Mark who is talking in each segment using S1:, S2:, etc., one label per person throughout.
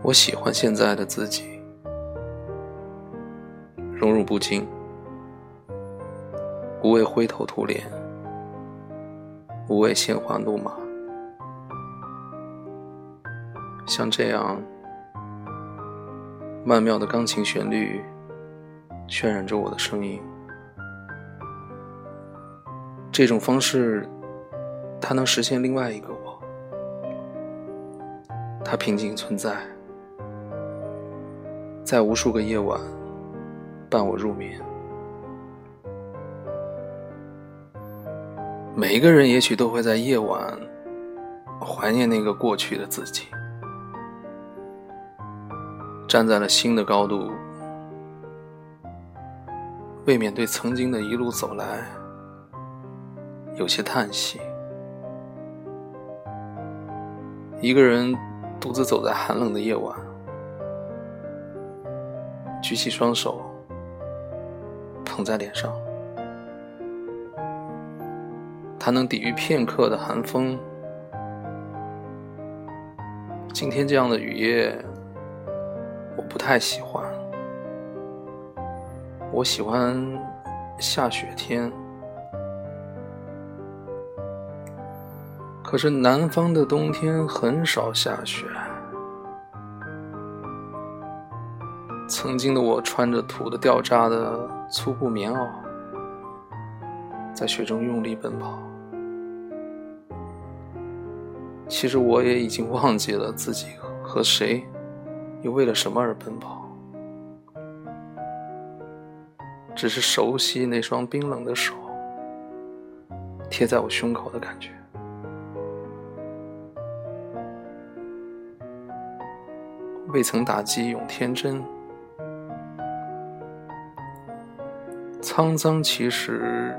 S1: 我喜欢现在的自己，荣辱不惊，不畏灰头土脸，不畏鲜花怒马，像这样曼妙的钢琴旋律渲染着我的声音。这种方式，它能实现另外一个我，它平静存在。在无数个夜晚，伴我入眠。每一个人也许都会在夜晚怀念那个过去的自己，站在了新的高度，未免对曾经的一路走来有些叹息。一个人独自走在寒冷的夜晚。举起双手，捧在脸上，它能抵御片刻的寒风。今天这样的雨夜，我不太喜欢。我喜欢下雪天，可是南方的冬天很少下雪。曾经的我穿着土的掉渣的粗布棉袄，在雪中用力奔跑。其实我也已经忘记了自己和谁，又为了什么而奔跑，只是熟悉那双冰冷的手贴在我胸口的感觉。未曾打击永天真。沧桑其实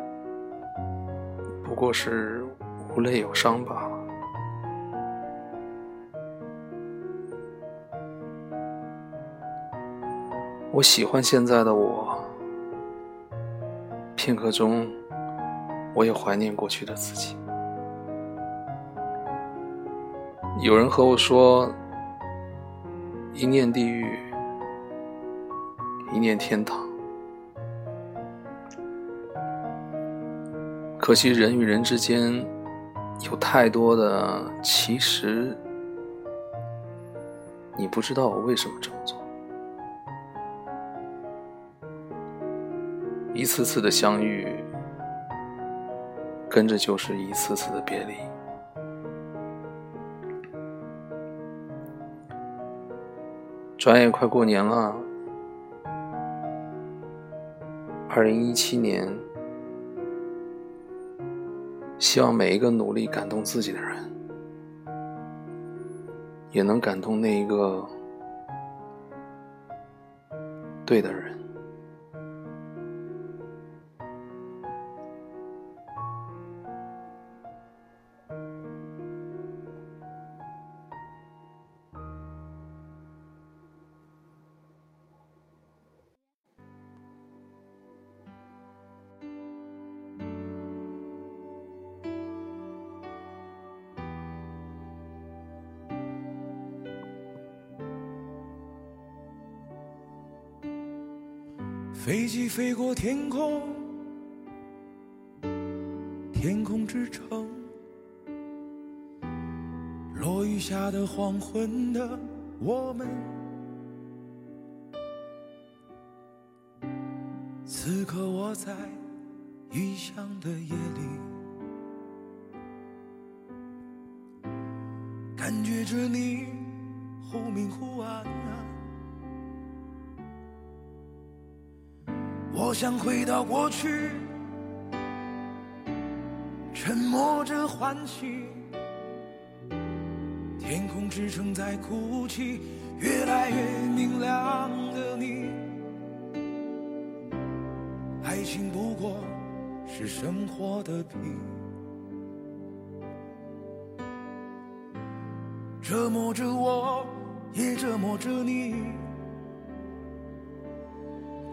S1: 不过是无泪有伤罢了。我喜欢现在的我，片刻中，我也怀念过去的自己。有人和我说：“一念地狱，一念天堂。”可惜人与人之间有太多的其实，你不知道我为什么这么做。一次次的相遇，跟着就是一次次的别离。转眼快过年了，二零一七年。希望每一个努力感动自己的人，也能感动那一个对的人。
S2: 飞机飞过天空，天空之城，落雨下的黄昏的我们，此刻我在异乡的夜里，感觉着你忽明忽暗。我想回到过去，沉默着欢喜。天空之城在哭泣，越来越明亮的你。爱情不过是生活的皮，折磨着我，也折磨着你。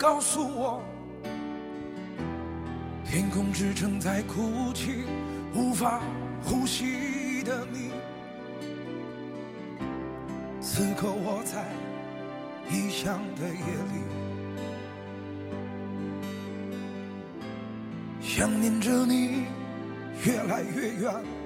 S2: 告诉我，天空之城在哭泣，无法呼吸的你。此刻我在异乡的夜里，想念着你，越来越远。